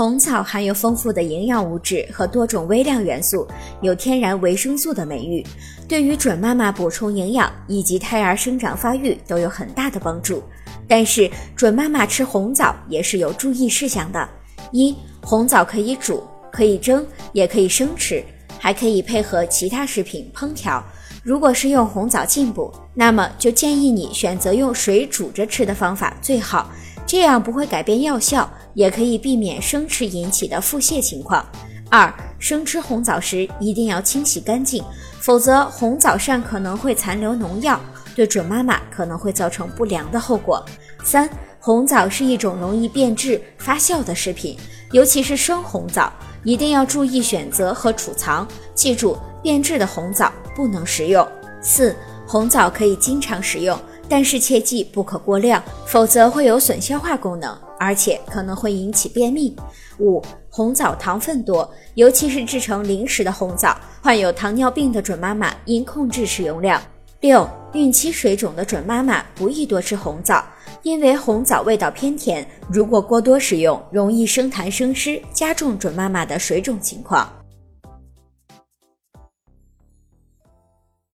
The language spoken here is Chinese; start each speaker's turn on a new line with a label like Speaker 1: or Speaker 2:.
Speaker 1: 红枣含有丰富的营养物质和多种微量元素，有天然维生素的美誉，对于准妈妈补充营养以及胎儿生长发育都有很大的帮助。但是，准妈妈吃红枣也是有注意事项的：一、红枣可以煮，可以蒸，也可以生吃，还可以配合其他食品烹调。如果是用红枣进补，那么就建议你选择用水煮着吃的方法最好。这样不会改变药效，也可以避免生吃引起的腹泻情况。二、生吃红枣时一定要清洗干净，否则红枣上可能会残留农药，对准妈妈可能会造成不良的后果。三、红枣是一种容易变质发酵的食品，尤其是生红枣，一定要注意选择和储藏。记住，变质的红枣不能食用。四、红枣可以经常食用。但是切记不可过量，否则会有损消化功能，而且可能会引起便秘。五、红枣糖分多，尤其是制成零食的红枣，患有糖尿病的准妈妈应控制食用量。六、孕期水肿的准妈妈不宜多吃红枣，因为红枣味道偏甜，如果过多食用，容易生痰生湿，加重准妈妈的水肿情况。